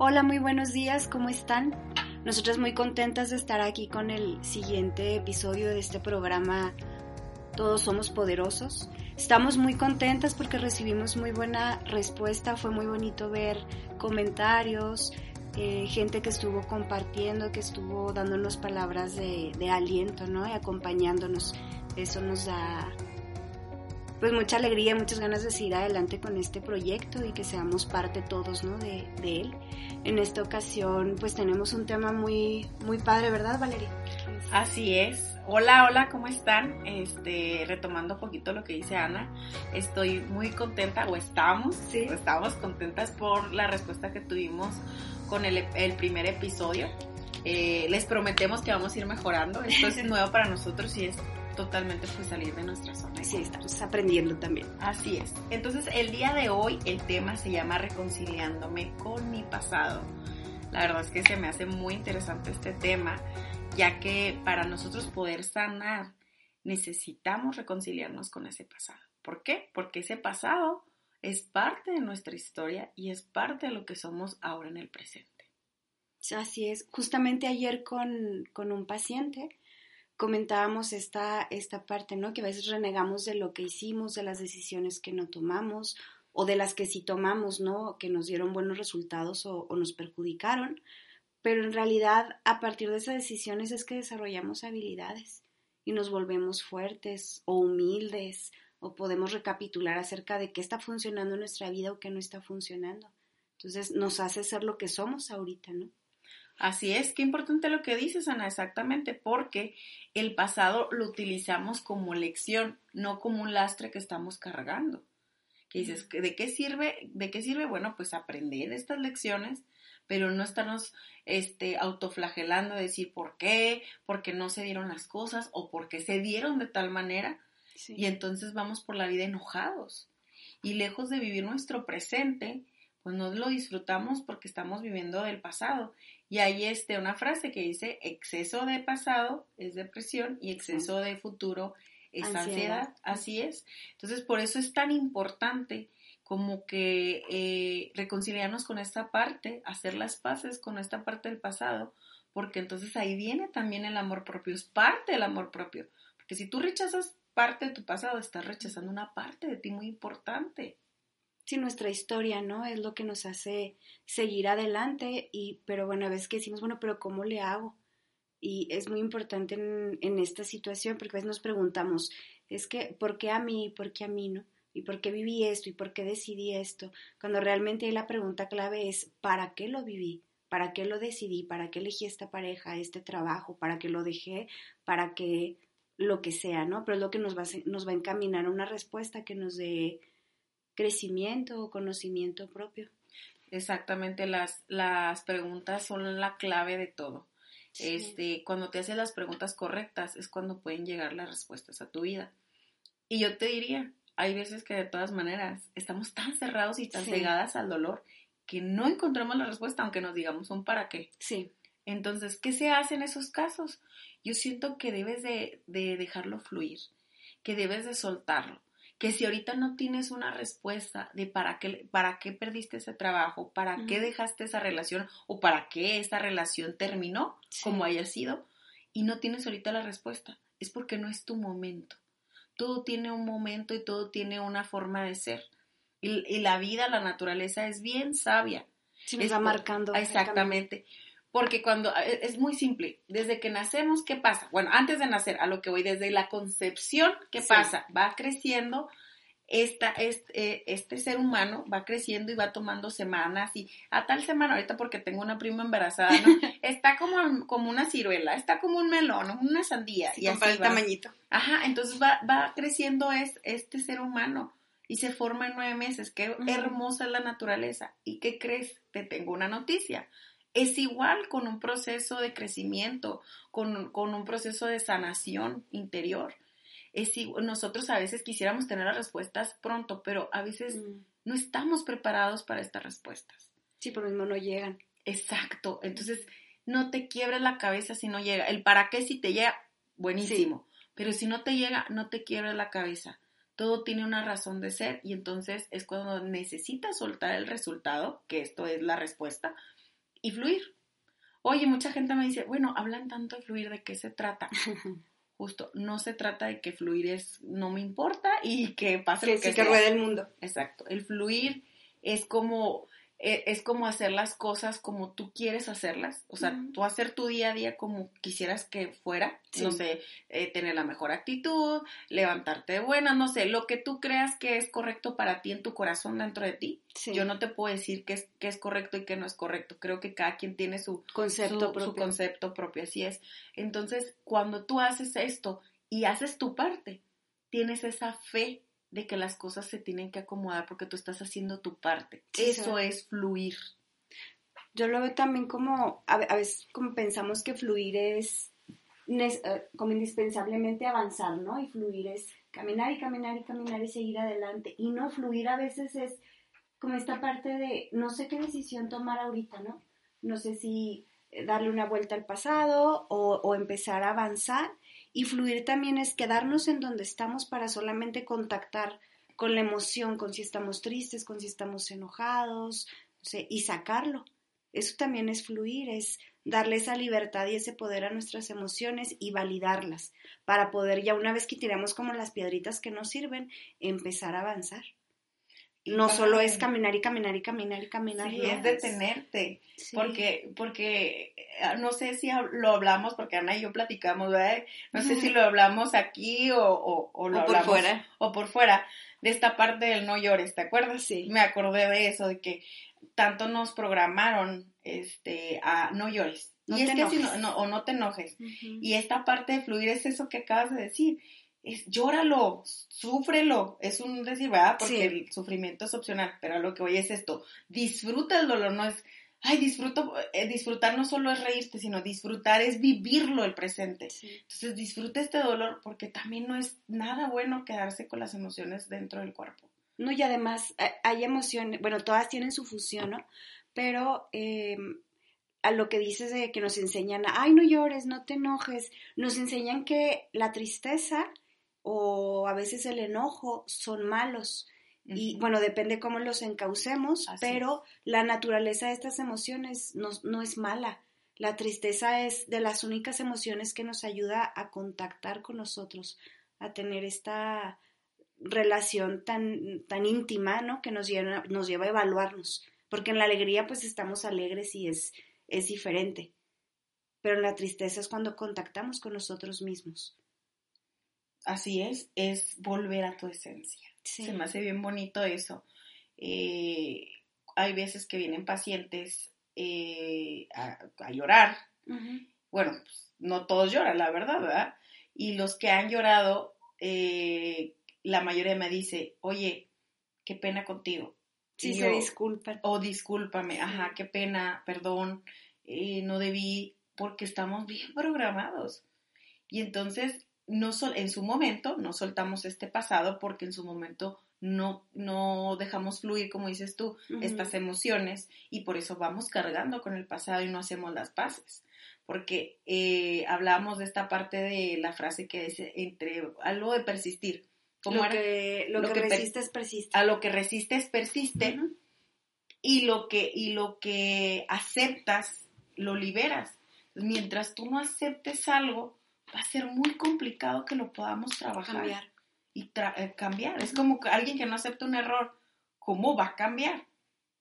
Hola, muy buenos días, ¿cómo están? Nosotras muy contentas de estar aquí con el siguiente episodio de este programa Todos Somos Poderosos. Estamos muy contentas porque recibimos muy buena respuesta, fue muy bonito ver comentarios, eh, gente que estuvo compartiendo, que estuvo dándonos palabras de, de aliento, ¿no? Y acompañándonos. Eso nos da pues mucha alegría, muchas ganas de seguir adelante con este proyecto y que seamos parte todos, ¿no? De, de, él. En esta ocasión, pues tenemos un tema muy, muy padre, ¿verdad, Valeria? Así es. Hola, hola, ¿cómo están? Este, retomando un poquito lo que dice Ana, estoy muy contenta, o estamos, sí. estamos contentas por la respuesta que tuvimos con el, el primer episodio. Eh, les prometemos que vamos a ir mejorando. Esto es nuevo para nosotros y es totalmente pues salir de nuestra zona. Sí, estamos aprendiendo también. Así es. Entonces el día de hoy el tema se llama reconciliándome con mi pasado. La verdad es que se me hace muy interesante este tema, ya que para nosotros poder sanar necesitamos reconciliarnos con ese pasado. ¿Por qué? Porque ese pasado es parte de nuestra historia y es parte de lo que somos ahora en el presente. Así es. Justamente ayer con, con un paciente comentábamos esta, esta parte, ¿no? Que a veces renegamos de lo que hicimos, de las decisiones que no tomamos o de las que sí tomamos, ¿no? Que nos dieron buenos resultados o, o nos perjudicaron. Pero en realidad, a partir de esas decisiones es que desarrollamos habilidades y nos volvemos fuertes o humildes o podemos recapitular acerca de qué está funcionando en nuestra vida o qué no está funcionando. Entonces nos hace ser lo que somos ahorita, ¿no? Así es, qué importante lo que dices, Ana, exactamente, porque el pasado lo utilizamos como lección, no como un lastre que estamos cargando. Que dices, ¿de qué sirve? ¿De qué sirve? Bueno, pues aprender estas lecciones, pero no estarnos este, autoflagelando, decir por qué, porque no se dieron las cosas o porque se dieron de tal manera. Sí. Y entonces vamos por la vida enojados. Y lejos de vivir nuestro presente, pues no lo disfrutamos porque estamos viviendo del pasado. Y hay este, una frase que dice, exceso de pasado es depresión y exceso de futuro es ansiedad. ansiedad. Así es. Entonces, por eso es tan importante como que eh, reconciliarnos con esta parte, hacer las paces con esta parte del pasado, porque entonces ahí viene también el amor propio, es parte del amor propio. Porque si tú rechazas parte de tu pasado, estás rechazando una parte de ti muy importante sí, nuestra historia, ¿no? Es lo que nos hace seguir adelante y, pero bueno, a veces decimos, bueno, pero ¿cómo le hago? Y es muy importante en, esta situación porque a veces nos preguntamos, es que, ¿por qué a mí? ¿Por qué a mí no? ¿Y por qué viví esto? ¿Y por qué decidí esto? Cuando realmente la pregunta clave es, ¿para qué lo viví? ¿Para qué lo decidí? ¿Para qué elegí esta pareja, este trabajo? ¿Para qué lo dejé? ¿Para qué lo que sea, ¿no? Pero es lo que nos va, a, nos va a encaminar a una respuesta que nos dé crecimiento o conocimiento propio. Exactamente, las, las preguntas son la clave de todo. Sí. Este, cuando te haces las preguntas correctas es cuando pueden llegar las respuestas a tu vida. Y yo te diría, hay veces que de todas maneras estamos tan cerrados y tan sí. cegadas al dolor que no encontramos la respuesta aunque nos digamos un para qué. Sí. Entonces, ¿qué se hace en esos casos? Yo siento que debes de, de dejarlo fluir, que debes de soltarlo que si ahorita no tienes una respuesta de para qué, para qué perdiste ese trabajo, para uh -huh. qué dejaste esa relación o para qué esa relación terminó, sí. como haya sido, y no tienes ahorita la respuesta, es porque no es tu momento. Todo tiene un momento y todo tiene una forma de ser. Y, y la vida, la naturaleza es bien sabia. Sí, va marcando. Exactamente. Porque cuando e, es muy simple, desde que nacemos, ¿qué pasa? Bueno, antes de nacer, a lo que voy, desde la concepción, ¿qué sí. pasa? Va creciendo esta, este, este ser humano, va creciendo y va tomando semanas y a tal semana, ahorita porque tengo una prima embarazada, ¿no? Está como, como una ciruela, está como un melón, una sandía. Sí, y así el tamañito. Ajá, entonces va, va creciendo es, este ser humano y se forma en nueve meses. Qué uh -huh. hermosa es la naturaleza. ¿Y qué crees? Te tengo una noticia es igual con un proceso de crecimiento, con, con un proceso de sanación interior. Es, nosotros a veces quisiéramos tener las respuestas pronto, pero a veces mm. no estamos preparados para estas respuestas. Sí, por lo mismo no llegan. Exacto. Entonces, no te quiebres la cabeza si no llega. El para qué si te llega, buenísimo. Sí. Pero si no te llega, no te quiebres la cabeza. Todo tiene una razón de ser y entonces es cuando necesitas soltar el resultado, que esto es la respuesta, y fluir. Oye, mucha gente me dice, bueno, hablan tanto de fluir, ¿de qué se trata? Justo, no se trata de que fluir es no me importa y que pase que lo que sí que sea. ruede el mundo. Exacto. El fluir es como es como hacer las cosas como tú quieres hacerlas, o sea, tú hacer tu día a día como quisieras que fuera, Sí. no sé, eh, tener la mejor actitud, levantarte de buenas, no sé, lo que tú creas que es correcto para ti en tu corazón dentro de ti. Sí. Yo no te puedo decir qué es, qué es correcto y qué no es correcto, creo que cada quien tiene su, concepto su, su propio. concepto propio, así es. Entonces, cuando tú haces esto y haces tu parte, tienes esa fe de que las cosas se tienen que acomodar porque tú estás haciendo tu parte. Sí, Eso sí. es fluir. Yo lo veo también como, a, ve- a veces como pensamos que fluir es eh, como indispensablemente avanzar, ¿no? Y fluir es caminar y caminar y caminar y seguir adelante. Y no fluir a veces es como esta parte de no sé qué decisión tomar ahorita, ¿no? No sé si eh, darle una vuelta al pasado o, o empezar a avanzar. Y fluir también es quedarnos en donde estamos para solamente contactar con la emoción, con si estamos tristes, con si estamos enojados, no sé, y sacarlo. Eso también es fluir, es darle esa libertad y ese poder a nuestras emociones y validarlas para poder ya una vez que tiramos como las piedritas que nos sirven, empezar a avanzar. No solo es caminar y caminar y caminar y caminar. Sí, es detenerte. sí. Porque, porque eh, no sé si lo hablamos, porque Ana y yo platicamos, ¿verdad? No sé si lo hablamos aquí o, o, o lo O por hablamos fuera. o por fuera, de esta parte del no llores, ¿te acuerdas? Sí. Me acordé de eso, de que tanto nos programaron este, a no llores. No y es que si no, no- o no te enojes. Y esta parte de fluir es eso que acabas de decir. Es llóralo, súfrelo. Es un decir, ¿verdad? Porque Sí. el sufrimiento es opcional, pero a lo que voy es esto. Disfruta el dolor, no es, ay, disfruto, eh, disfrutar no solo es reírte, sino disfrutar es vivirlo el presente. Sí. Entonces disfruta este dolor porque también no es nada bueno quedarse con las emociones dentro del cuerpo. No, y además eh, hay emociones, bueno, todas tienen su fusión, ¿no? Pero eh, a lo que dices de que nos enseñan, ay, no llores, no te enojes, nos enseñan que la tristeza o a veces el enojo son malos. Y bueno, depende cómo los encaucemos, Así pero la naturaleza de estas emociones no, no es mala. La tristeza es de las únicas emociones que nos ayuda a contactar con nosotros, a tener esta relación tan, tan íntima, ¿no? Que nos lleva, nos lleva a evaluarnos. Porque en la alegría pues estamos alegres y es, es diferente. Pero en la tristeza es cuando contactamos con nosotros mismos. Así es, es volver a tu esencia. Sí. Se me hace bien bonito eso. Eh, hay veces que vienen pacientes eh, a, a llorar. Bueno, pues, no todos lloran, la verdad, ¿verdad? Y los que han llorado, eh, la mayoría me dice, oye, qué pena contigo. Sí, se disculpan. Oh, discúlpame, ajá, qué pena, perdón, no debí, porque estamos bien programados. Y entonces, no sol en su momento, no soltamos este pasado porque en su momento no, no dejamos fluir, como dices tú, estas emociones y por eso vamos cargando con el pasado y no hacemos las paces. Porque eh, hablábamos de esta parte de la frase que dice entre algo de persistir. ¿Cómo Lo que, lo Lo que resistes persiste. A lo que resistes persiste y lo que y lo que aceptas lo liberas. Mientras tú no aceptes algo, va a ser muy complicado que lo podamos trabajar Cambiar. y tra- eh, cambiar. Es como que alguien que no acepta un error, ¿cómo va a cambiar?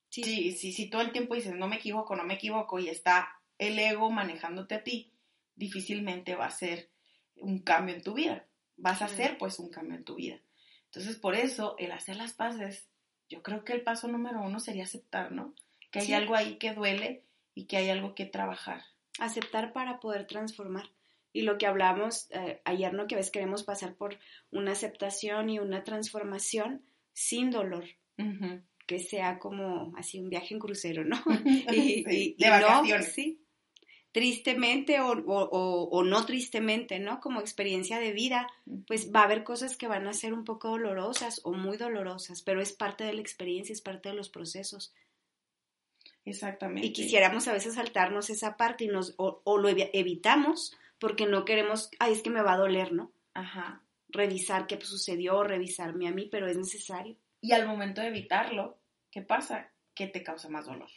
Sí. Si, si, si todo el tiempo dices no me equivoco, no me equivoco y está el ego manejándote a ti, difícilmente va a ser un cambio en tu vida. Vas a hacer pues un cambio en tu vida. Entonces por eso el hacer las paces, yo creo que el paso número uno sería aceptar, ¿no? Que hay Sí. algo ahí que duele y que hay algo que trabajar. Aceptar para poder transformar. Y lo que hablamos eh, ayer, ¿no? Que a veces queremos pasar por una aceptación y una transformación sin dolor. Que sea como así un viaje en crucero, ¿no? Sí, y, y- de y no, sí. Tristemente o, o- o- no tristemente, ¿no? Como experiencia de vida, pues va a haber cosas que van a ser un poco dolorosas o muy dolorosas, pero es parte de la experiencia, es parte de los procesos. Exactamente. Y quisiéramos a veces saltarnos esa parte y nos, o, o lo evi- evitamos porque no queremos, ay, es que me va a doler, ¿no? Ajá. Revisar qué sucedió, revisarme a mí, pero es necesario. Y al momento de evitarlo, ¿qué pasa? Que te causa más dolor.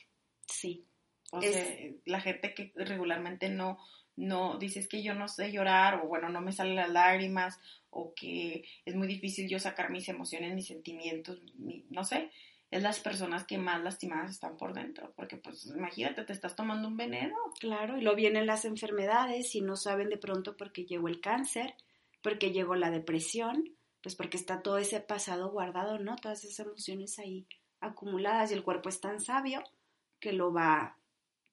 Sí. O sea, la gente que regularmente no, no, dices que yo no sé llorar, o bueno, no me salen las lágrimas, o que es muy difícil yo sacar mis emociones, mis sentimientos, no sé, es las personas que más lastimadas están por dentro, porque pues imagínate, te estás tomando un veneno. Claro, y lo vienen las enfermedades y no saben de pronto por qué llegó el cáncer, porque llegó la depresión, pues porque está todo ese pasado guardado, ¿no? Todas esas emociones ahí acumuladas y el cuerpo es tan sabio que lo va...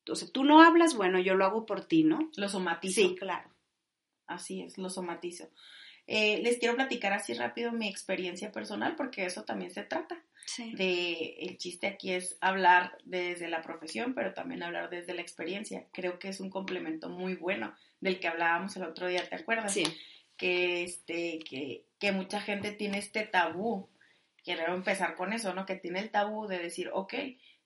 O sea, tú no hablas, bueno, yo lo hago por ti, ¿no? Lo somatizo. Sí, claro. Así es, lo somatizo. Eh, les quiero platicar así rápido mi experiencia personal porque eso también se trata. Sí. De, el chiste aquí es hablar desde la profesión, pero también hablar desde la experiencia. Creo que es un complemento muy bueno del que hablábamos el otro día, ¿te acuerdas? Sí. Que, este, que, que mucha gente tiene este tabú. Quiero empezar con eso, ¿no? Que tiene el tabú de decir, ok,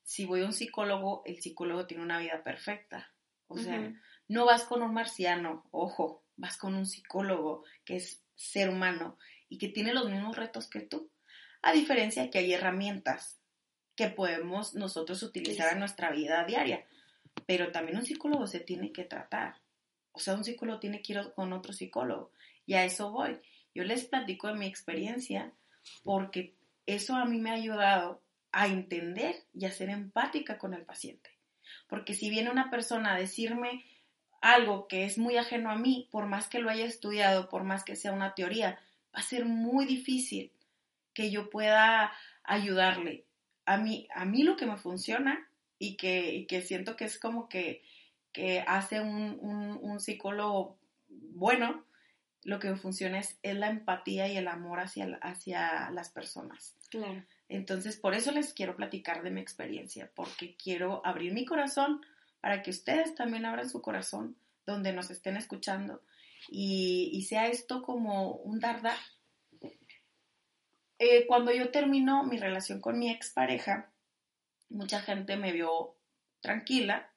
si voy a un psicólogo, el psicólogo tiene una vida perfecta. O sea, no vas con un marciano, ojo, vas con un psicólogo que es ser humano y que tiene los mismos retos que tú. A diferencia de que hay herramientas que podemos nosotros utilizar en nuestra vida diaria, pero también un psicólogo se tiene que tratar. O sea, un psicólogo tiene que ir con otro psicólogo. Y a eso voy. Yo les platico de mi experiencia porque eso a mí me ha ayudado a entender y a ser empática con el paciente. Porque si viene una persona a decirme algo que es muy ajeno a mí, por más que lo haya estudiado, por más que sea una teoría, va a ser muy difícil que yo pueda ayudarle. A mí, a mí lo que me funciona y que, que siento que es como que, que hace un, un, psicólogo bueno, lo que me funciona es, es, la empatía y el amor hacia, hacia las personas. Claro. Entonces, por eso les quiero platicar de mi experiencia, porque quiero abrir mi corazón para que ustedes también abran su corazón donde nos estén escuchando y, sea esto como un dar Eh, cuando yo termino mi relación con mi expareja, mucha gente me vio tranquila,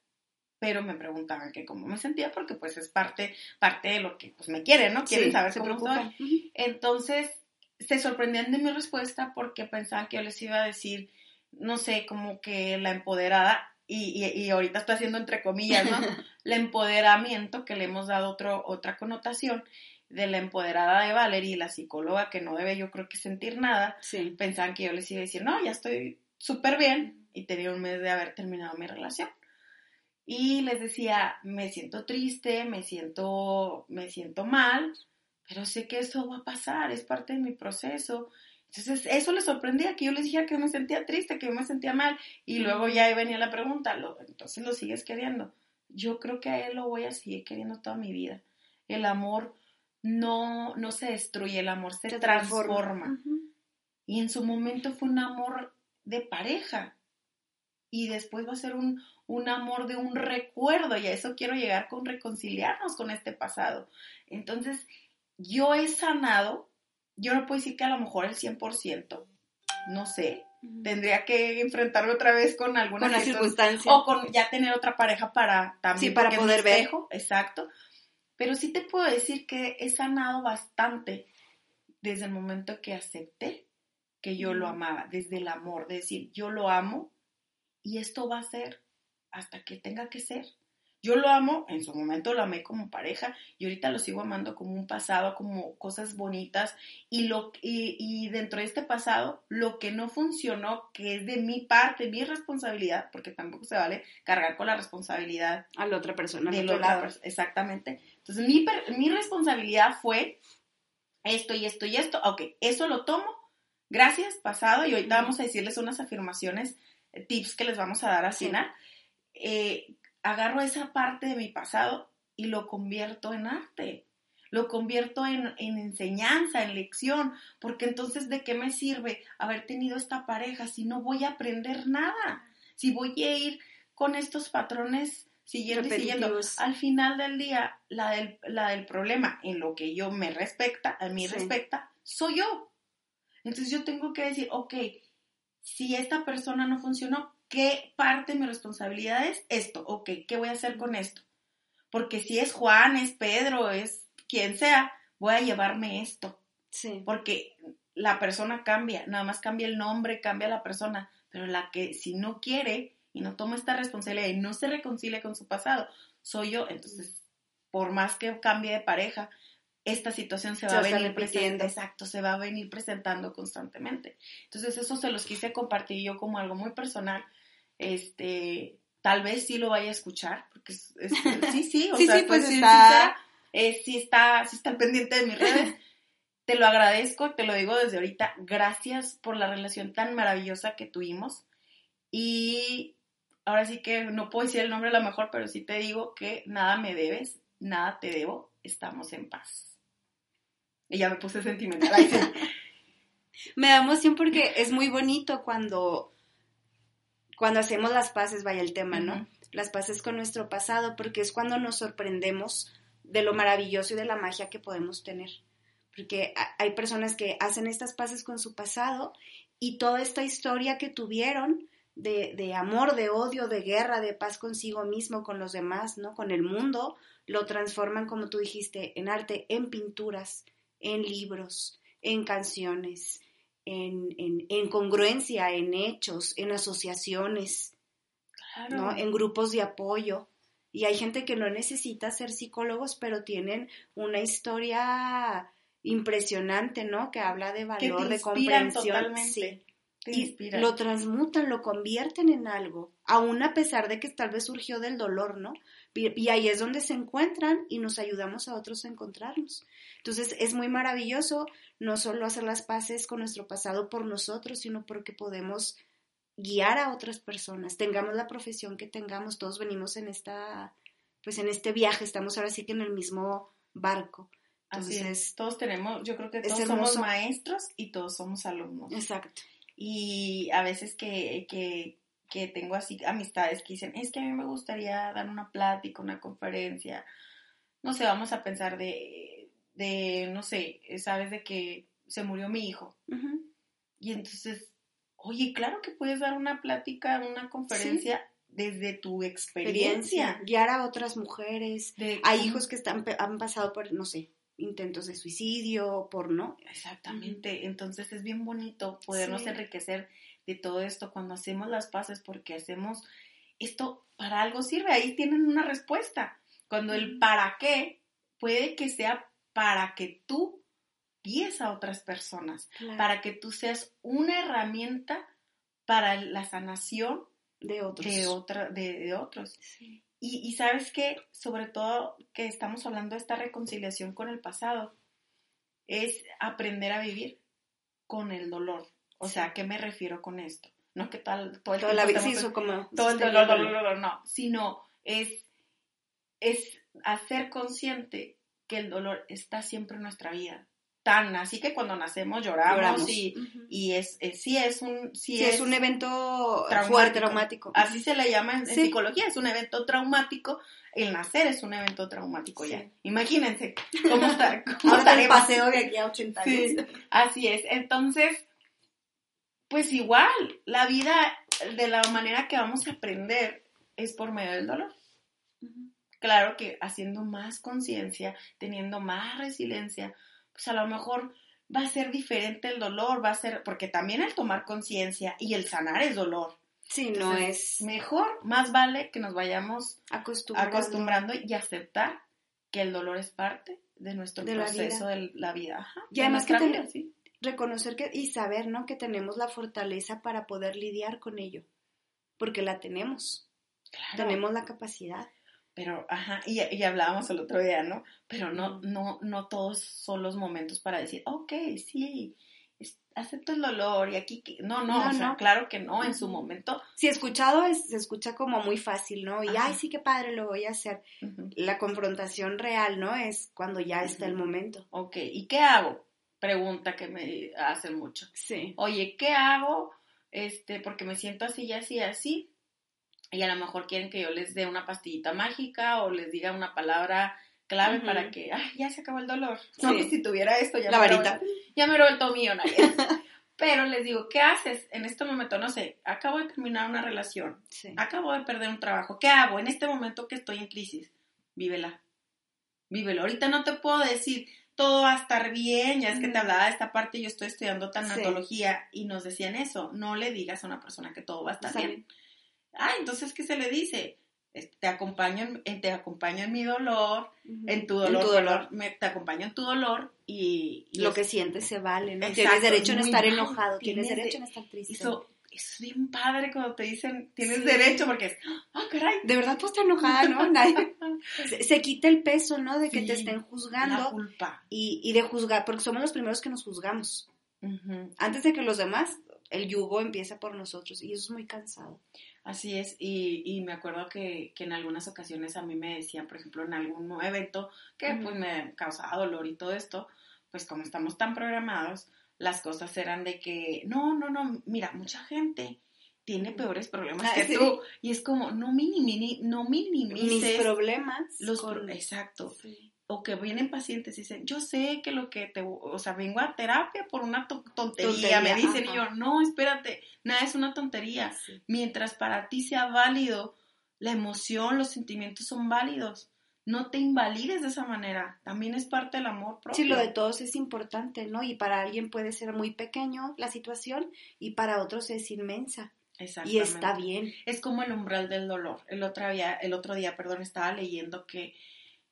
pero me preguntaban que cómo me sentía porque pues es parte, parte de lo que pues me quieren, ¿no? Quieren saber cómo soy. Entonces, se sorprendían de mi respuesta porque pensaban que yo les iba a decir, no sé, como que la empoderada y, y, ahorita estoy haciendo entre comillas, ¿no? el empoderamiento, que le hemos dado otro, otra connotación, de la empoderada de Valerie, la psicóloga que no debe yo creo que sentir nada, pensaban que yo les iba a decir, no, ya estoy súper bien y tenía un mes de haber terminado mi relación. Y les decía, me siento triste, me siento, me siento mal, pero sé que eso va a pasar, es parte de mi proceso entonces, eso les sorprendía, que yo les dijera que me sentía triste, que yo me sentía mal, y luego ya venía la pregunta, entonces lo sigues queriendo. Yo creo que a él lo voy a seguir queriendo toda mi vida. El amor no, no se destruye, el amor se, transforma. Y en su momento fue un amor de pareja. Y después va a ser un, un amor de un recuerdo. Y a eso quiero llegar con reconciliarnos con este pasado. Entonces, yo he sanado yo no puedo decir que a lo mejor el 100%, no sé, tendría que enfrentarme otra vez con alguna con circunstancia o con ya tener otra pareja para también sí, para poder ver exacto pero sí te puedo decir que he sanado bastante desde el momento que acepté que yo lo amaba desde el amor de decir yo lo amo y esto va a ser hasta que tenga que ser yo lo amo, en su momento lo amé como pareja y ahorita lo sigo amando como un pasado, como cosas bonitas y, lo, y, dentro de este pasado, lo que no funcionó, que es de mi parte, mi responsabilidad, porque tampoco se vale cargar con la responsabilidad a la otra persona. De otro lado. Exactamente. Entonces, mi, mi responsabilidad fue esto y esto y esto. Ok, eso lo tomo. Gracias, pasado. Y ahorita vamos a decirles unas afirmaciones, eh, tips que les vamos a dar a Sina. Eh, agarro esa parte de mi pasado y lo convierto en arte, lo convierto en, enseñanza, en lección, porque entonces ¿de qué me sirve haber tenido esta pareja si no voy a aprender nada? Si voy a ir con estos patrones siguiendo y siguiendo. Al final del día, la del, la del problema, en lo que yo me respecta, a mí respecta, soy yo. Entonces yo tengo que decir, ok, si esta persona no funcionó, ¿qué parte de mi responsabilidad es esto? Ok, ¿qué voy a hacer con esto? Porque si es Juan, es Pedro, es quien sea, voy a llevarme esto. Sí. Porque la persona cambia, nada más cambia el nombre, cambia la persona, pero la que si no quiere y no toma esta responsabilidad y no se reconcilia con su pasado, soy yo, entonces, por más que cambie de pareja, esta situación se va a venir presentando, exacto, se va a venir presentando constantemente. Entonces, eso se los quise compartir yo como algo muy personal. Este, tal vez sí lo vaya a escuchar, porque es, sí, sí, o sea, pues está, sí está, sí está al pendiente de mis redes. te lo agradezco, te lo digo desde ahorita, gracias por la relación tan maravillosa que tuvimos. Y ahora sí que no puedo decir el nombre a lo mejor, pero sí te digo que nada me debes, nada te debo, estamos en paz. Y ya me puse sentimental. me da emoción porque es muy bonito cuando, cuando hacemos las paces, vaya el tema, ¿no? Las paces con nuestro pasado, porque es cuando nos sorprendemos de lo maravilloso y de la magia que podemos tener. Porque hay personas que hacen estas paces con su pasado y toda esta historia que tuvieron de, de, amor, de odio, de guerra, de paz consigo mismo, con los demás, ¿no? Con el mundo, lo transforman, como tú dijiste, en arte, en pinturas, en libros, en canciones, en, en, congruencia, en hechos, en asociaciones, en grupos de apoyo. Y hay gente que no necesita ser psicólogos, pero tienen una historia impresionante, ¿no? Que habla de valor, de comprensión. Sí. Y lo transmutan, lo convierten en algo, aún a pesar de que tal vez surgió del dolor, ¿no? Y ahí es donde se encuentran y nos ayudamos a otros a encontrarnos. Entonces es muy maravilloso no solo hacer las paces con nuestro pasado por nosotros, sino porque podemos guiar a otras personas, tengamos la profesión que tengamos, todos venimos en esta, pues en este viaje, estamos ahora sí que en el mismo barco. Entonces, todos tenemos, yo creo que todos somos maestros y todos somos alumnos. Exacto. Y a veces que, que que tengo así amistades que dicen, es que a mí me gustaría dar una plática, una conferencia, no sé, vamos a pensar de, de no sé, sabes de que se murió mi hijo. Y entonces, oye, claro que puedes dar una plática, una conferencia. Desde tu experiencia. Guiar a otras mujeres. Hay hijos que están, han pasado por, no sé, intentos de suicidio, por no. Exactamente. Entonces es bien bonito podernos enriquecer de todo esto cuando hacemos las paces porque hacemos esto para algo sirve, ahí tienen una respuesta. Cuando el para qué puede que sea para que tú guíes a otras personas, para que tú seas una herramienta para la sanación de otros. De, otra, de, otros. Y, y, sabes que, sobre todo que estamos hablando de esta reconciliación con el pasado, es aprender a vivir con el dolor, o sea, ¿a qué me refiero con esto? No que tal, todo el Toda la como todo el dolor, dolor, dolor, no, sino es, es hacer consciente que el dolor está siempre en nuestra vida. Tan así que cuando nacemos lloramos, y, y es, sí es un sí, es, un evento fuerte, traumático. Así se le llama en, psicología, es un evento traumático. El nacer es un evento traumático ya. Imagínense cómo está. Cómo el paseo de aquí a 80 años. así es. Entonces, pues igual, la vida de la manera que vamos a aprender es por medio del dolor. Claro que haciendo más conciencia, teniendo más resiliencia, pues a lo mejor va a ser diferente el dolor, va a ser, porque también el tomar conciencia y el sanar es dolor. Sí, no es. Mejor, más vale que nos vayamos acostumbrando, acostumbrando y aceptar que el dolor es parte de nuestro proceso de la vida. y además que, ¿sí? reconocer que, y saber, ¿no? Que tenemos la fortaleza para poder lidiar con ello, porque la tenemos, tenemos la capacidad. Pero, ajá, y, y, hablábamos el otro día, ¿no? Pero no, no, no todos son los momentos para decir, ok, sí, acepto el dolor y aquí, no, no, no, claro que no, en su momento. Si escuchado es, se escucha como muy fácil, ¿no? Y, ay, sí, qué padre, lo voy a hacer. La confrontación real, ¿no? Es cuando ya está el momento. Ok, ¿y qué hago? pregunta que me hacen mucho. Sí. Oye, ¿qué hago? Este, porque me siento así y así así. Y a lo mejor quieren que yo les dé una pastillita mágica o les diga una palabra clave para que, ay, ya se acabó el dolor. No, que si tuviera esto, ya La me varita. ya me he vuelto millonaria. Pero les digo, ¿qué haces en este momento? No sé, acabo de terminar una relación, acabo de perder un trabajo. ¿Qué hago en este momento que estoy en crisis? Vívela. Vívelo. Ahorita no te puedo decir, todo va a estar bien, ya es que te hablaba de esta parte, yo estoy estudiando tanatología y nos decían eso, no le digas a una persona que todo va a estar bien. Ah, entonces, ¿qué se le dice? Te acompaño en, te acompaño en mi dolor, en tu dolor, tu dolor. me, te acompaño en tu dolor y... Lo que sientes se vale, ¿no? tienes derecho en estar enojado, tienes, tienes derecho en estar triste. Eso es bien padre cuando te dicen tienes derecho porque es, ah, caray. De verdad tú estás enojada, ¿no? Nadie, se, se, quita el peso, ¿no? De que te estén juzgando. La culpa. Y, y, de juzgar, porque somos los primeros que nos juzgamos. Antes de que los demás, el yugo empieza por nosotros y eso es muy cansado. Así es, y, y me acuerdo que, que, en algunas ocasiones a mí me decían, por ejemplo, en algún evento que pues me causaba dolor y todo esto, pues como estamos tan programados, las cosas eran de que, no, no, no, mira, mucha gente tiene peores problemas que sí. tú. Y es como, no, minimi, no minimices. Mis problemas. Los con... Exacto. Sí. O que vienen pacientes y dicen, yo sé que lo que te, o sea, vengo a terapia por una to tontería, tontería, me dicen, ajá. y yo, no, espérate, nada es una tontería. Sí. Mientras para ti sea válido, la emoción, los sentimientos son válidos no te invalides de esa manera. También es parte del amor propio. Sí, lo de todos es importante, ¿no? Y para alguien puede ser muy pequeño la situación y para otros es inmensa. Y está bien. Es como el umbral del dolor. El otro día, el otro día perdón, estaba leyendo que,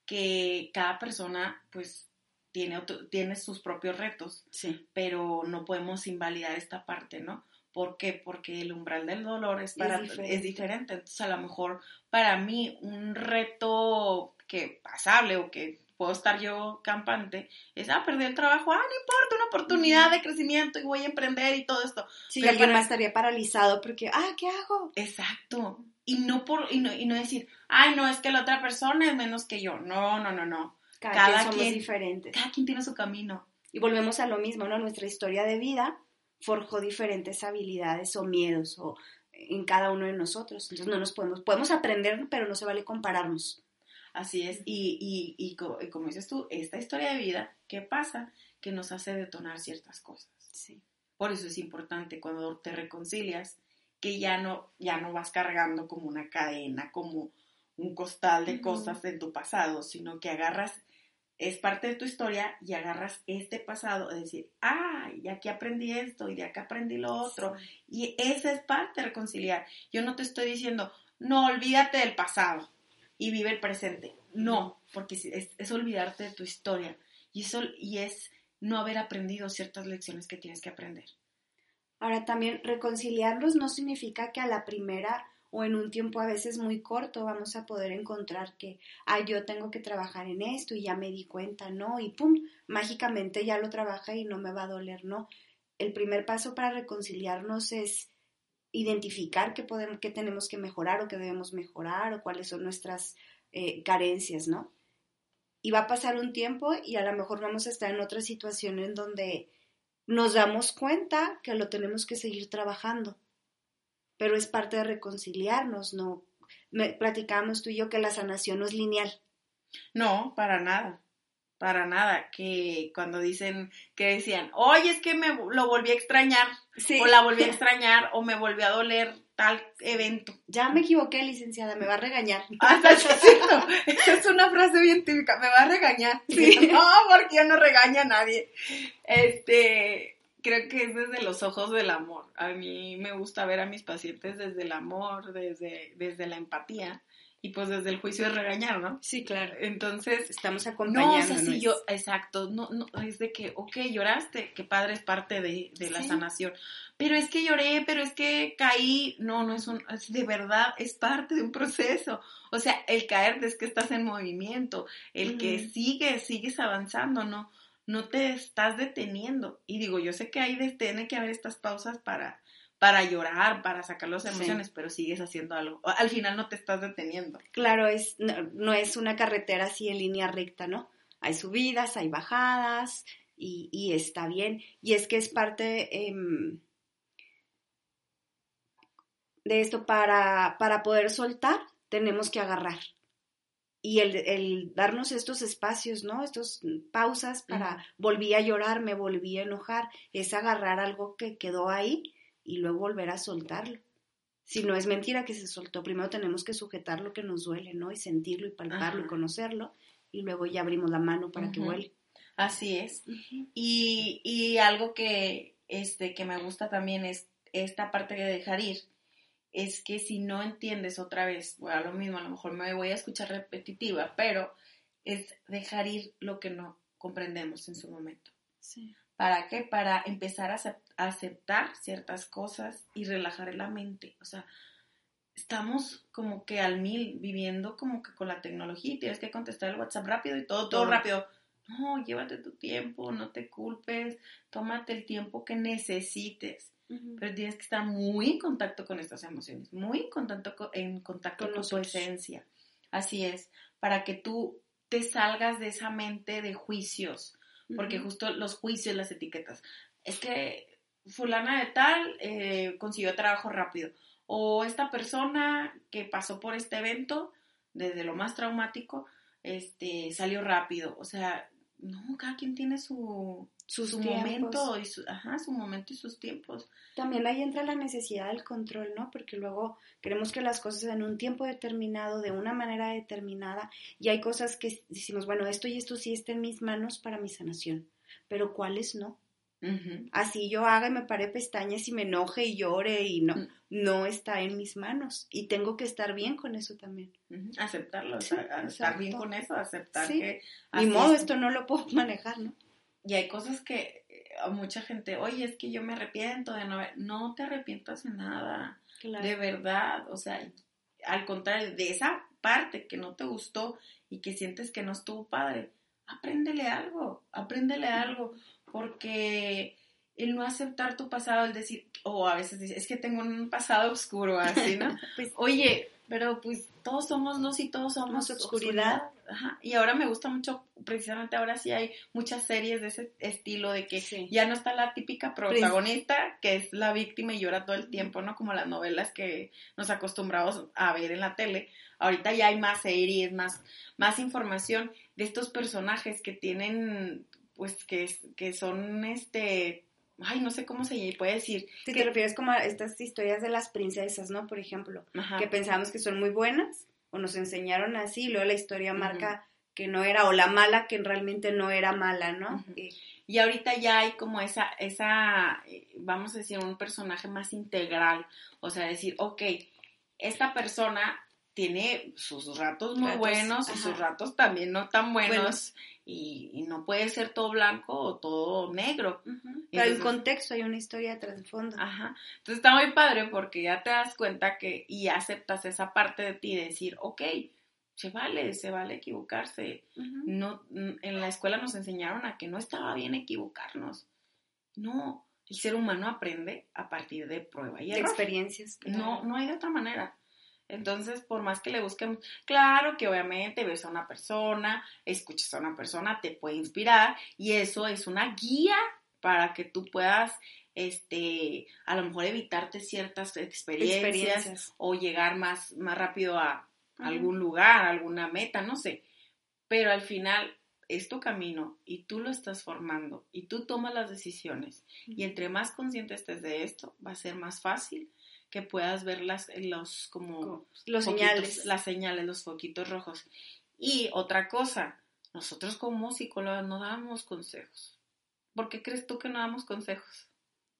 que cada persona, pues, tiene, otro, tiene sus propios retos. Sí. Pero no podemos invalidar esta parte, ¿no? ¿Por qué? Porque el umbral del dolor es, para, es diferente. es, diferente. Entonces, a lo mejor para mí un reto que pasable o que puedo estar yo campante es, ah, perdí el trabajo, ah, no importa, una oportunidad de crecimiento y voy a emprender y todo esto. Sí, Pero alguien para... más estaría paralizado porque, ah, ¿qué hago? Exacto. Y no, por, y no, y no decir, ay, no, es que la otra persona es menos que yo. No, no, no, no. Cada, cada quien somos quien, diferentes. Cada quien tiene su camino. Y volvemos a lo mismo, ¿no? Nuestra historia de vida forjó diferentes habilidades o miedos o en cada uno de nosotros. Entonces no nos podemos, podemos aprender, pero no se vale compararnos. Así es, y, y, y, y, como dices tú, esta historia de vida, ¿qué pasa? Que nos hace detonar ciertas cosas. Sí. Por eso es importante cuando te reconcilias, que ya no, ya no vas cargando como una cadena, como un costal de uh -huh. cosas en tu pasado, sino que agarras, es parte de tu historia y agarras este pasado, es decir, ah, y aquí aprendí esto y de acá aprendí lo otro, y esa es parte de reconciliar. Yo no te estoy diciendo, no, olvídate del pasado y vive el presente. No, porque es, es, olvidarte de tu historia y, eso, y es no haber aprendido ciertas lecciones que tienes que aprender. Ahora también reconciliarlos no significa que a la primera o en un tiempo a veces muy corto vamos a poder encontrar que, ah, yo tengo que trabajar en esto y ya me di cuenta, ¿no? Y pum, mágicamente ya lo trabaja y no me va a doler, ¿no? El primer paso para reconciliarnos es identificar qué, podemos, qué tenemos que mejorar o qué debemos mejorar o cuáles son nuestras eh, carencias, ¿no? Y va a pasar un tiempo y a lo mejor vamos a estar en otra situación en donde nos damos cuenta que lo tenemos que seguir trabajando, pero es parte de reconciliarnos, ¿no? Me, platicábamos tú y yo que la sanación no es lineal. No, para nada para nada, que cuando dicen, que decían, oye, es que me lo volví a extrañar, sí. o la volví a extrañar, o me volvió a doler tal evento. Ya me equivoqué, licenciada, me va a regañar. Ah, es cierto, es una frase bien típica, me va a regañar. Sí. No, porque yo no regaña a nadie. Este, creo que es desde los ojos del amor. A mí me gusta ver a mis pacientes desde el amor, desde, desde la empatía y pues desde el juicio de regañar, ¿no? Sí, claro. Entonces, estamos acompañando. No, o sea, sí, yo, exacto, no, no, es de que, ok, lloraste, que padre es parte de, de la sí. sanación, pero es que lloré, pero es que caí, no, no es un, es de verdad, es parte de un proceso, o sea, el caer es que estás en movimiento, el mm. que sigues, sigues avanzando, ¿no? No te estás deteniendo, y digo, yo sé que ahí tiene que haber estas pausas para para llorar, para sacar las emociones, sí. pero sigues haciendo algo. Al final no te estás deteniendo. Claro, es, no, no, es una carretera así en línea recta, ¿no? Hay subidas, hay bajadas y, y está bien. Y es que es parte eh, de esto para, para poder soltar, tenemos que agarrar. Y el, el, darnos estos espacios, ¿no? Estos pausas para uh -huh. volví a llorar, me volví a enojar, es agarrar algo que quedó ahí y luego volver a soltarlo. Si no es mentira que se soltó, primero tenemos que sujetar lo que nos duele, ¿no? Y sentirlo y palparlo Ajá. y conocerlo, y luego ya abrimos la mano para que huele. Así es. Y, y, algo que, este, que me gusta también es esta parte de dejar ir. es que si no entiendes otra vez, bueno, lo mismo, a lo mejor me voy a escuchar repetitiva, pero es dejar ir lo que no comprendemos en su momento. Sí. ¿Para qué? Para empezar a aceptar ciertas cosas y relajar la mente. O sea, estamos como que al mil viviendo como que con la tecnología y tienes que contestar el WhatsApp rápido y todo, todo rápido. No, llévate tu tiempo, no te culpes, tómate el tiempo que necesites. Pero tienes que estar muy en contacto con estas emociones, muy en contacto en contacto con, tu esencia. Así es, para que tú te salgas de esa mente de juicios, porque justo los juicios, las etiquetas. Es que fulana de tal eh, consiguió trabajo rápido, o esta persona que pasó por este evento, desde lo más traumático, este, salió rápido. O sea, no, cada quien tiene su, su momento y su, ajá, su momento y sus tiempos. También ahí entra la necesidad del control, ¿no? Porque luego queremos que las cosas en un tiempo determinado, de una manera determinada, y hay cosas que decimos, bueno, esto y esto sí está en mis manos para mi sanación, pero ¿cuáles no? Así yo haga y me pare pestañas y me enoje y llore y no, mm. no está en mis manos. Y tengo que estar bien con eso también. Aceptarlo, estar bien con eso, aceptar que... Ni modo, esto no lo puedo manejar, ¿no? Y hay cosas que a mucha gente, oye, es que yo me arrepiento de no No te arrepientas de nada, de verdad. O sea, al contrario, de esa parte que no te gustó y que sientes que no estuvo padre, apréndele algo, apréndele algo porque el no aceptar tu pasado, el decir, o a veces dices, es que tengo un pasado oscuro, así, ¿no? pues, Oye, pero pues todos somos luz y todos somos oscuridad. Ajá. Y ahora me gusta mucho, precisamente ahora sí hay muchas series de ese estilo, de que ya no está la típica protagonista, que es la víctima y llora todo el tiempo, ¿no? Como las novelas que nos acostumbramos a ver en la tele. Ahorita ya hay más series, más, más información de estos personajes que tienen pues que, que son este ay, no sé cómo se puede decir. Si te refieres como a estas historias de las princesas, ¿no? Por ejemplo, que pensamos que son muy buenas o nos enseñaron así, y luego la historia marca que no era, o la mala que realmente no era mala, ¿no? y ahorita ya hay como esa, esa, eh, vamos a decir, un personaje más integral, o sea, decir, ok, esta persona tiene sus ratos muy buenos y sus ratos también no tan buenos y, no puede ser todo blanco o todo negro. Pero hay un contexto, hay una historia de trasfondo. Ajá. Entonces está muy padre porque ya te das cuenta que y aceptas esa parte de ti de decir, ok, se vale, se vale equivocarse. no, en la escuela nos enseñaron a que no estaba bien equivocarnos. No, el ser humano aprende a partir de prueba y error. experiencias. No, no hay de otra manera. Entonces, por más que le busquemos, claro que obviamente ves a una persona, escuchas a una persona, te puede inspirar y eso es una guía para que tú puedas, este, a lo mejor evitarte ciertas experiencias, o llegar más, más rápido a algún lugar, alguna meta, no sé. Pero al final es tu camino y tú lo estás formando y tú tomas las decisiones. Y entre más consciente estés de esto, va a ser más fácil que puedas ver las, los, como, los señales. Las señales, los foquitos rojos. Y otra cosa, nosotros como psicólogos no damos consejos. ¿Por qué crees tú que no damos consejos?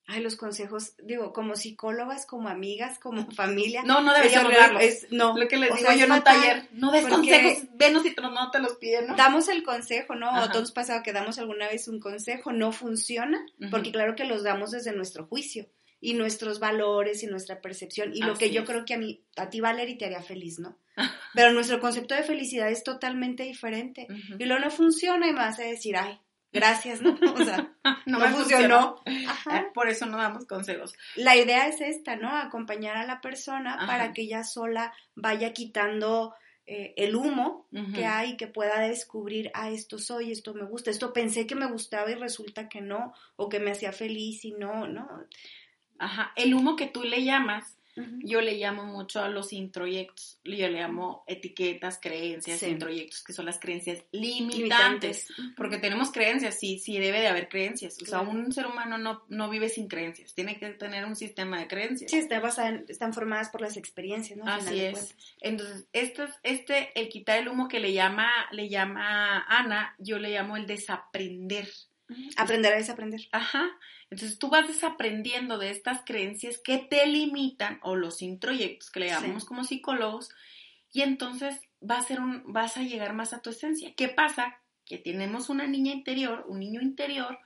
Ay, los consejos, digo, como psicólogas, como amigas, como familia. No, no deberíamos darlos. Es, no. Lo que les digo yo en un taller, no des consejos, venos y no te los piden, ¿no? Damos el consejo, ¿no? O todos pasado que damos alguna vez un consejo, no funciona, porque claro que los damos desde nuestro juicio y nuestros valores y nuestra percepción y lo que yo creo que a mí, a ti Valerie te haría feliz, ¿no? Pero nuestro concepto de felicidad es totalmente diferente y luego no funciona y me vas a decir, ay, gracias, ¿no? O sea, no, me funcionó. Eh, por eso no damos consejos. La idea es esta, ¿no? Acompañar a la persona para que ella sola vaya quitando eh, el humo que hay, que pueda descubrir, ah, esto soy, esto me gusta, esto pensé que me gustaba y resulta que no, o que me hacía feliz y no, ¿no? Ajá, el humo que tú le llamas, yo le llamo mucho a los introyectos, yo le llamo etiquetas, creencias, introyectos, que son las creencias limitantes, porque tenemos creencias, sí, sí debe de haber creencias, o sea, un ser humano no, no vive sin creencias, tiene que tener un sistema de creencias. Sí, están formadas por las experiencias, ¿no? Así es. Entonces, este, este, el quitar el humo que le llama, le llama Ana, yo le llamo el desaprender Aprender a desaprender. Ajá. Entonces tú vas desaprendiendo de estas creencias que te limitan o los introyectos que le llamamos como psicólogos y entonces va a ser un, vas a llegar más a tu esencia. ¿Qué pasa? Que tenemos una niña interior, un niño interior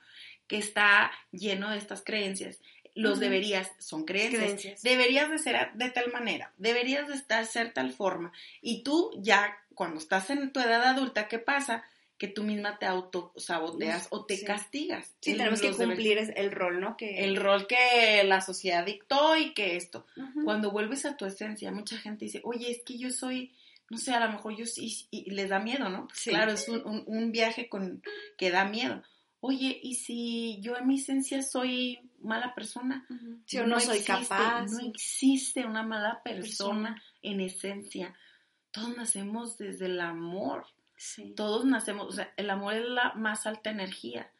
que está lleno de estas creencias. Los deberías son creencias. Deberías de ser de tal manera, deberías de estar ser tal forma. Y tú ya cuando estás en tu edad adulta, ¿qué pasa? Que tú misma te autosaboteas o te castigas. Sí, tenemos que cumplir el rol, ¿no? Que... El rol que la sociedad dictó y que esto. Cuando vuelves a tu esencia, mucha gente dice, oye, es que yo soy, no sé, a lo mejor yo sí, y les da miedo, ¿no? Claro, es un, viaje con que da miedo. Oye, ¿y si yo en mi esencia soy mala persona? Si yo no, soy capaz. No existe una mala persona en esencia. Todos nacemos desde el amor. Todos nacemos, o sea, el amor es la más alta energía.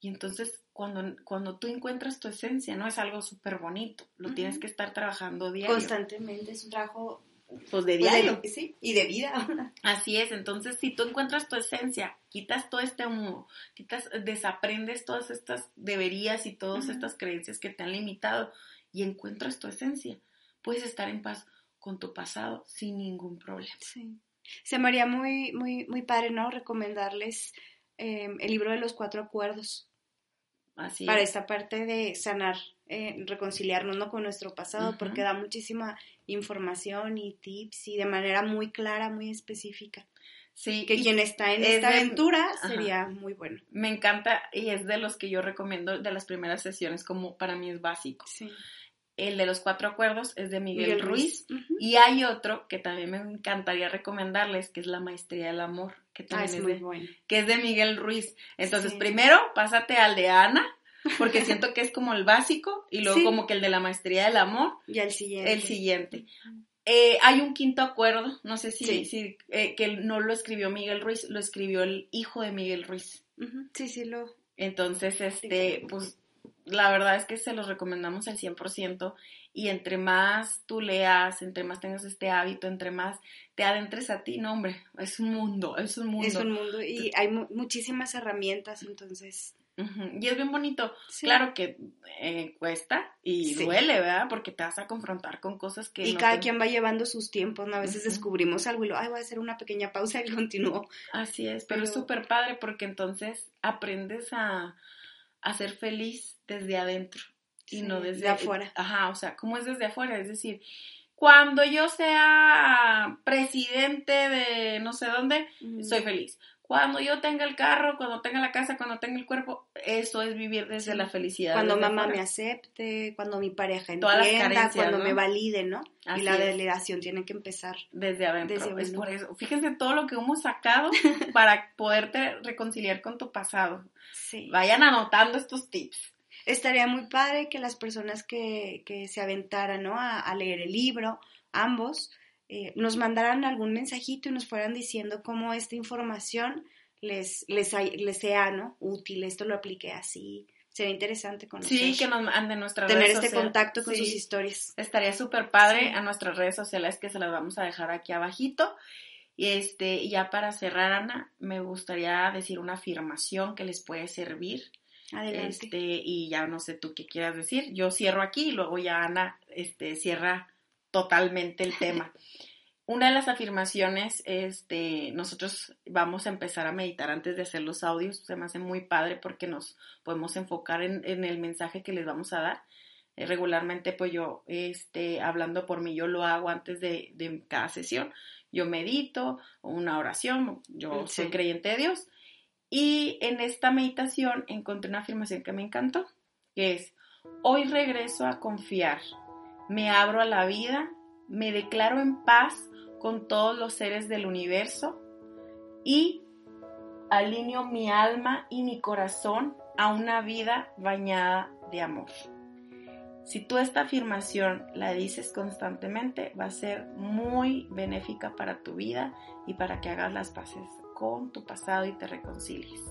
Y entonces cuando, cuando tú encuentras tu esencia, ¿no? Es algo súper bonito. Lo tienes que estar trabajando diario. Constantemente, es un trabajo pues de pues, diario. sí, y de vida. Así es, entonces si tú encuentras tu esencia, quitas todo este humo, quitas, desaprendes todas estas deberías y todas estas creencias que te han limitado y encuentras tu esencia, puedes estar en paz con tu pasado sin ningún problema. Sí. Se me haría muy, muy, muy padre, ¿no? Recomendarles em, el libro de los cuatro acuerdos. Así para esta parte de sanar, eh, reconciliarnos ¿no? con nuestro pasado, porque da muchísima información y tips y de manera muy clara, muy específica. Sí, que quien está en esta aventura sería muy bueno. Me encanta y es de los que yo recomiendo de las primeras sesiones, como para mí es básico. Sí el de los cuatro acuerdos es de Miguel, Ruiz. Y hay otro que también me encantaría recomendarles, que es La Maestría del Amor, que también ah, es, muy bueno. que es de Miguel Ruiz. Entonces, primero, pásate al de Ana, porque siento que es como el básico, y luego como que el de la Maestría del Amor. Y el siguiente. El siguiente. Eh, hay un quinto acuerdo, no sé si, si eh, que no lo escribió Miguel Ruiz, lo escribió el hijo de Miguel Ruiz. Sí, sí, lo. Entonces, este, pues la verdad es que se los recomendamos al 100% y entre más tú leas, entre más tengas este hábito, entre más te adentres a ti, no hombre, es un mundo, es un mundo. Es un mundo y hay muchísimas herramientas, entonces... Y es bien bonito. Claro que eh, cuesta y duele, ¿verdad? Porque te vas a confrontar con cosas que... Y cada quien va llevando sus tiempos, ¿no? A veces descubrimos algo y lo, ay, voy a hacer una pequeña pausa y continúo. Así es, pero... es súper padre porque entonces aprendes a a ser feliz desde adentro y no desde afuera. Ajá, o sea, ¿cómo es desde afuera? Es decir, cuando yo sea presidente de no sé dónde, soy feliz. Cuando yo tenga el carro, cuando tenga la casa, cuando tenga el cuerpo, eso es vivir desde la felicidad. Cuando mamá me acepte, cuando mi pareja entienda, cuando me valide, ¿no? y la delegación tiene que empezar desde adentro. Es por eso. Fíjense todo lo que hemos sacado para poderte reconciliar con tu pasado. Sí. Vayan anotando estos tips. Estaría muy padre que las personas que, que se aventaran, ¿no? a leer el libro, ambos, eh, nos mandaran algún mensajito y nos fueran diciendo cómo esta información les, les, les sea ¿no? útil, esto lo apliqué así. Sería interesante conocer. Sí, que nos manden nuestras Tener este contacto con sus historias. Estaría súper padre a nuestras redes sociales que se las vamos a dejar aquí abajito. Y este, ya para cerrar, Ana, me gustaría decir una afirmación que les puede servir. Adelante. Este, y ya no sé tú qué quieras decir. Yo cierro aquí y luego ya Ana este, cierra totalmente el tema. Una de las afirmaciones, este, nosotros vamos a empezar a meditar antes de hacer los audios, se me hace muy padre porque nos podemos enfocar en, el mensaje que les vamos a dar. Eh, regularmente, pues yo, este, hablando por mí, yo lo hago antes de, cada sesión. Yo medito, una oración, yo soy creyente de Dios. Y en esta meditación encontré una afirmación que me encantó, que es, hoy regreso a confiar me abro a la vida, me declaro en paz con todos los seres del universo y alineo mi alma y mi corazón a una vida bañada de amor. Si tú esta afirmación la dices constantemente, va a ser muy benéfica para tu vida y para que hagas las paces con tu pasado y te reconcilies.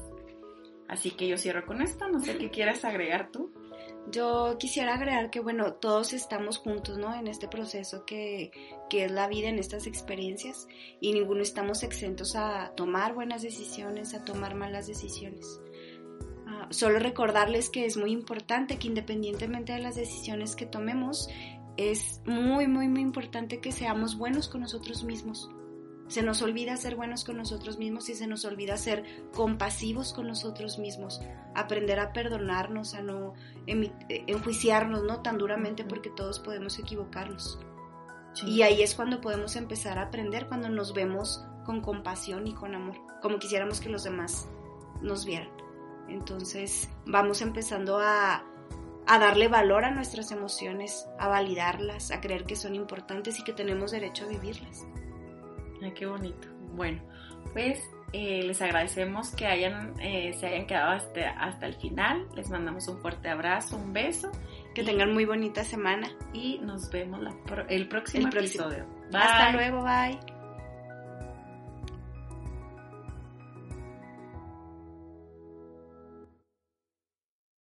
Así que yo cierro con esto, no sé qué quieres agregar tú. Yo quisiera agregar que, bueno, todos estamos juntos, ¿no? En este proceso que, es la vida, en estas experiencias, y ninguno estamos exentos a tomar buenas decisiones, a tomar malas decisiones. Ah, solo recordarles que es muy importante que independientemente de las decisiones que tomemos, es muy, muy, muy importante que seamos buenos con nosotros mismos. Se nos olvida ser buenos con nosotros mismos y se nos olvida ser compasivos con nosotros mismos, aprender a perdonarnos, a no enjuiciarnos no tan duramente porque todos podemos equivocarnos. Y ahí es cuando podemos empezar a aprender, cuando nos vemos con compasión y con amor, como quisiéramos que los demás nos vieran. Entonces vamos empezando a, a darle valor a nuestras emociones, a validarlas, a creer que son importantes y que tenemos derecho a vivirlas. Ay, qué bonito. Bueno, pues eh, les agradecemos que hayan, eh, se hayan quedado hasta, hasta el final. Les mandamos un fuerte abrazo, un beso. Que tengan muy bonita semana. Y nos vemos el próximo episodio. Hasta luego, bye.